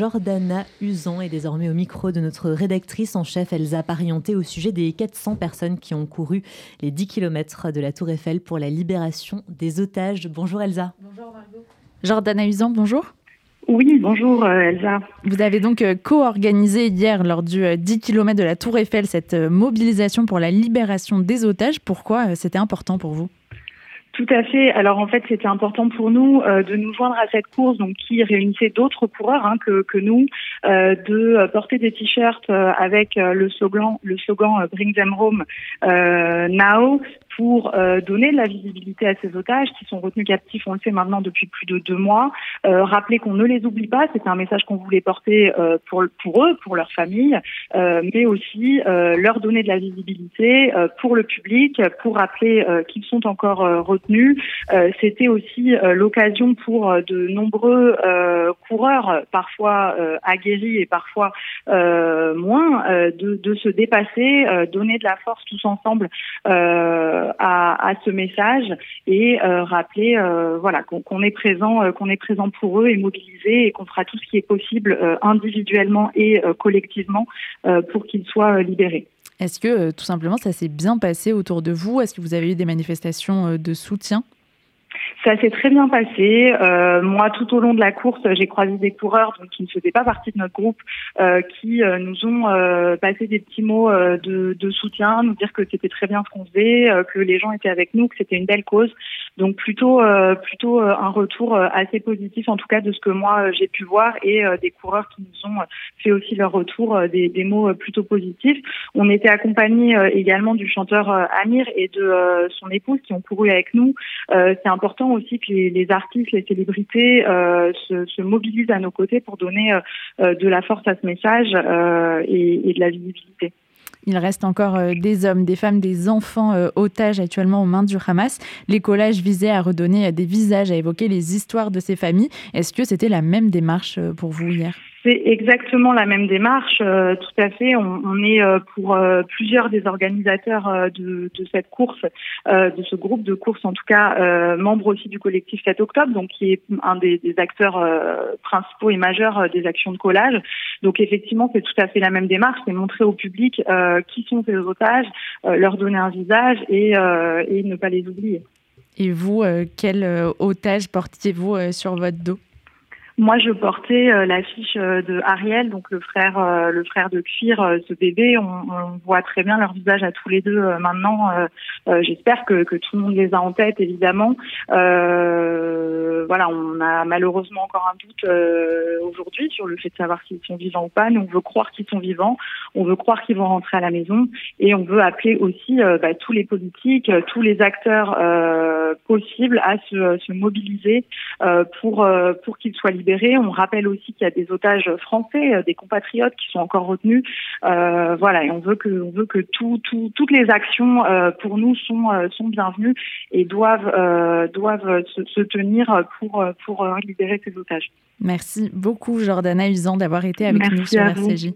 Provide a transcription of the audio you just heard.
Jordana Usan est désormais au micro de notre rédactrice en chef Elsa Parienté au sujet des 400 personnes qui ont couru les 10 km de la Tour Eiffel pour la libération des otages. Bonjour Elsa. Bonjour Margot. Jordana Usan, bonjour. Oui, bonjour euh, Elsa. Vous avez donc euh, co-organisé hier lors du 10 euh, km de la Tour Eiffel cette mobilisation pour la libération des otages. Pourquoi c'était important pour vous? Tout à fait. Alors en fait, c'était important pour nous euh, de nous joindre à cette course, donc qui réunissait d'autres coureurs hein, que, que nous, euh, de porter des t-shirts euh, avec le slogan, le slogan Bring them home now, pour euh, donner de la visibilité à ces otages qui sont retenus captifs, on le sait maintenant depuis plus de deux mois. Euh, rappeler qu'on ne les oublie pas, c'est un message qu'on voulait porter euh, pour, pour eux, pour leur famille, euh, mais aussi euh, leur donner de la visibilité pour le public, pour rappeler qu'ils sont encore retenus. C'était aussi l'occasion pour de nombreux coureurs, parfois aguerris et parfois moins, de, de, se dépasser, donner de la force tous ensemble à, ce message et euh, rappeler euh, voilà qu'on est présent euh, qu'on est présent pour eux et mobilisé et qu'on fera tout ce qui est possible individuellement et collectivement pour qu'ils soient libérés. Est-ce que tout simplement ça s'est bien passé autour de vous? Est-ce que vous avez eu des manifestations de soutien? Ça s'est très bien passé. Euh, moi, tout au long de la course, j'ai croisé des coureurs donc, qui ne faisaient pas partie de notre groupe, euh, qui euh, nous ont euh, passé des petits mots euh, de, de, soutien, nous dire que c'était très bien ce qu'on faisait, que les gens étaient avec nous, que c'était une belle cause. Donc plutôt, plutôt un retour assez positif, en tout cas de ce que moi j'ai pu voir, et des coureurs qui nous ont fait aussi leur retour, des, des, mots plutôt positifs. On était accompagnés également du chanteur Amir et de son épouse qui ont couru avec nous. C'est important aussi que les, artistes, les célébrités euh, se, mobilisent à nos côtés pour donner euh, euh, de la force à ce message et, de la visibilité. Il reste encore des hommes, des femmes, des enfants otages actuellement aux mains du Hamas. Les collages visaient à redonner des visages, à évoquer les histoires de ces familles. Est-ce que c'était la même démarche pour vous hier? C'est exactement la même démarche, euh, tout à fait. On, est euh, pour euh, plusieurs des organisateurs de, cette course, de ce groupe de course en tout cas, membre aussi du collectif 7 octobre, donc qui est un des, acteurs principaux et majeurs des actions de collage. Donc effectivement, c'est tout à fait la même démarche, c'est montrer au public qui sont ces otages, leur donner un visage et, et ne pas les oublier. Et vous, quel otage portiez-vous sur votre dos? Moi, je portais euh, l'affiche euh, de Ariel, donc le frère, euh, le frère de Cuir, ce bébé. On, voit très bien leur visage à tous les deux maintenant. J'espère que, que, tout le monde les a en tête, évidemment. voilà, on a malheureusement encore un doute aujourd'hui sur le fait de savoir s'ils sont vivants ou pas. Nous, on veut croire qu'ils sont vivants. On veut croire qu'ils vont rentrer à la maison, et on veut appeler aussi bah, tous les politiques, tous les acteurs possibles à se, se mobiliser pour pour qu'ils soient libérés on rappelle aussi qu'il y a des otages français, euh, des compatriotes qui sont encore retenus. Euh, voilà, et on veut que, on veut que tout, toutes les actions euh, pour nous sont, sont bienvenues et doivent, doivent se, tenir pour, pour libérer ces otages. Merci beaucoup, Jordana Usan, d'avoir été avec nous sur RCJ.